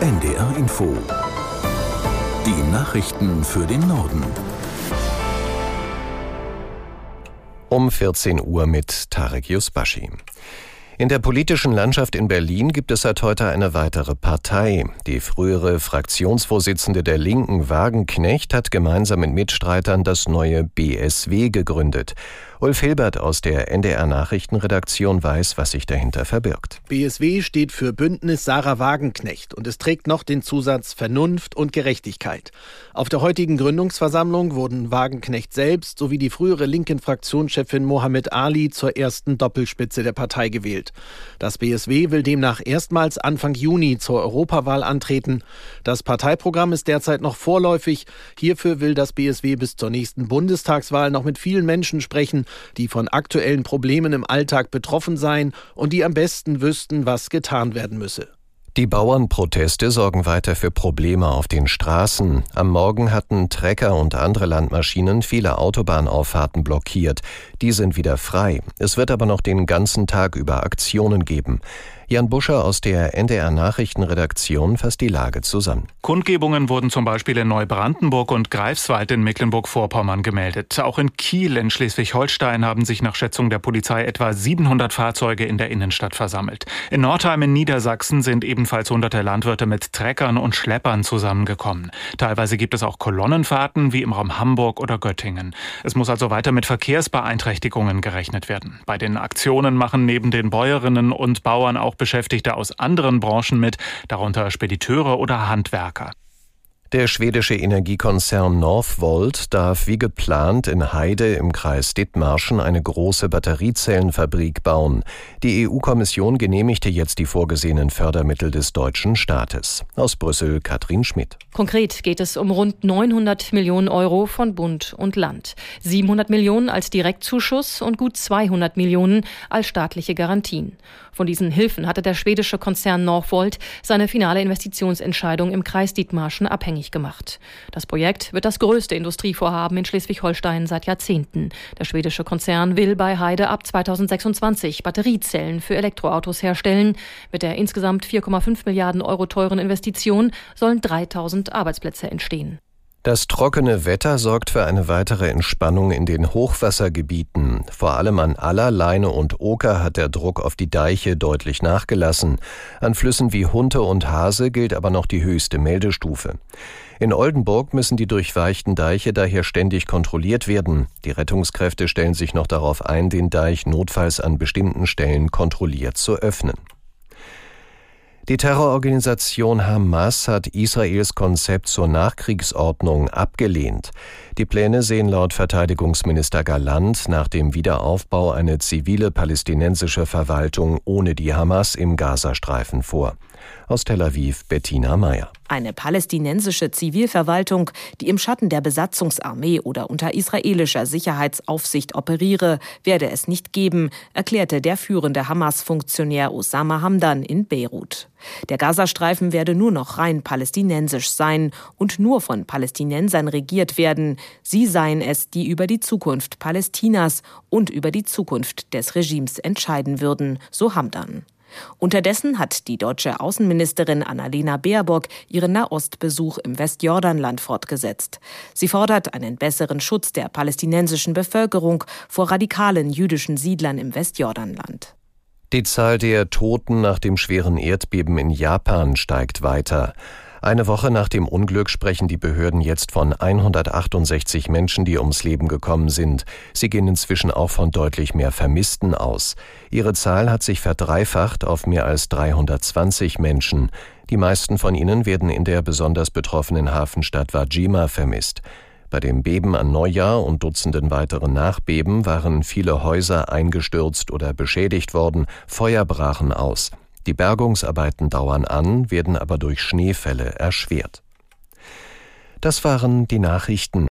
NDR Info. Die Nachrichten für den Norden. Um 14 Uhr mit Tarek Yusbashi. In der politischen Landschaft in Berlin gibt es seit heute eine weitere Partei. Die frühere Fraktionsvorsitzende der Linken Wagenknecht hat gemeinsam mit Mitstreitern das neue BSW gegründet. Ulf Hilbert aus der NDR Nachrichtenredaktion weiß, was sich dahinter verbirgt. BSW steht für Bündnis Sarah Wagenknecht und es trägt noch den Zusatz Vernunft und Gerechtigkeit. Auf der heutigen Gründungsversammlung wurden Wagenknecht selbst sowie die frühere linken Fraktionschefin Mohammed Ali zur ersten Doppelspitze der Partei gewählt. Das BSW will demnach erstmals Anfang Juni zur Europawahl antreten. Das Parteiprogramm ist derzeit noch vorläufig. Hierfür will das BSW bis zur nächsten Bundestagswahl noch mit vielen Menschen sprechen, die von aktuellen Problemen im Alltag betroffen seien und die am besten wüssten, was getan werden müsse. Die Bauernproteste sorgen weiter für Probleme auf den Straßen. Am Morgen hatten Trecker und andere Landmaschinen viele Autobahnauffahrten blockiert. Die sind wieder frei. Es wird aber noch den ganzen Tag über Aktionen geben. Jan Buscher aus der NDR Nachrichtenredaktion fasst die Lage zusammen. Kundgebungen wurden zum Beispiel in Neubrandenburg und Greifswald in Mecklenburg-Vorpommern gemeldet. Auch in Kiel in Schleswig-Holstein haben sich nach Schätzung der Polizei etwa 700 Fahrzeuge in der Innenstadt versammelt. In Nordheim in Niedersachsen sind ebenfalls hunderte Landwirte mit Treckern und Schleppern zusammengekommen. Teilweise gibt es auch Kolonnenfahrten wie im Raum Hamburg oder Göttingen. Es muss also weiter mit Verkehrsbeeinträchtigungen gerechnet werden. Bei den Aktionen machen neben den Bäuerinnen und Bauern auch Beschäftigte aus anderen Branchen mit, darunter Spediteure oder Handwerker. Der schwedische Energiekonzern Northvolt darf wie geplant in Heide im Kreis Dithmarschen eine große Batteriezellenfabrik bauen. Die EU-Kommission genehmigte jetzt die vorgesehenen Fördermittel des deutschen Staates. Aus Brüssel Katrin Schmidt. Konkret geht es um rund 900 Millionen Euro von Bund und Land. 700 Millionen als Direktzuschuss und gut 200 Millionen als staatliche Garantien. Von diesen Hilfen hatte der schwedische Konzern Northvolt seine finale Investitionsentscheidung im Kreis Dithmarschen abhängig abhängig gemacht. Das Projekt wird das größte Industrievorhaben in Schleswig-Holstein seit Jahrzehnten. Der schwedische Konzern will bei Heide ab 2026 Batteriezellen für Elektroautos herstellen. Mit der insgesamt 4,5 Milliarden Euro teuren Investition sollen 3000 Arbeitsplätze entstehen. Das trockene Wetter sorgt für eine weitere Entspannung in den Hochwassergebieten. Vor allem an Aller, Leine und Oker hat der Druck auf die Deiche deutlich nachgelassen. An Flüssen wie Hunte und Hase gilt aber noch die höchste Meldestufe. In Oldenburg müssen die durchweichten Deiche daher ständig kontrolliert werden. Die Rettungskräfte stellen sich noch darauf ein, den Deich notfalls an bestimmten Stellen kontrolliert zu öffnen. Die Terrororganisation Hamas hat Israels Konzept zur Nachkriegsordnung abgelehnt. Die Pläne sehen laut Verteidigungsminister Galant nach dem Wiederaufbau eine zivile palästinensische Verwaltung ohne die Hamas im Gazastreifen vor. Aus Tel Aviv Bettina Meyer. Eine palästinensische Zivilverwaltung, die im Schatten der Besatzungsarmee oder unter israelischer Sicherheitsaufsicht operiere, werde es nicht geben, erklärte der führende Hamas-Funktionär Osama Hamdan in Beirut. Der Gazastreifen werde nur noch rein palästinensisch sein und nur von Palästinensern regiert werden. Sie seien es, die über die Zukunft Palästinas und über die Zukunft des Regimes entscheiden würden, so Hamdan. Unterdessen hat die deutsche Außenministerin Annalena Baerbock ihren Nahostbesuch im Westjordanland fortgesetzt. Sie fordert einen besseren Schutz der palästinensischen Bevölkerung vor radikalen jüdischen Siedlern im Westjordanland. Die Zahl der Toten nach dem schweren Erdbeben in Japan steigt weiter. Eine Woche nach dem Unglück sprechen die Behörden jetzt von 168 Menschen, die ums Leben gekommen sind. Sie gehen inzwischen auch von deutlich mehr Vermissten aus. Ihre Zahl hat sich verdreifacht auf mehr als 320 Menschen. Die meisten von ihnen werden in der besonders betroffenen Hafenstadt Wajima vermisst. Bei dem Beben an Neujahr und Dutzenden weiteren Nachbeben waren viele Häuser eingestürzt oder beschädigt worden, Feuer brachen aus. Die Bergungsarbeiten dauern an, werden aber durch Schneefälle erschwert. Das waren die Nachrichten.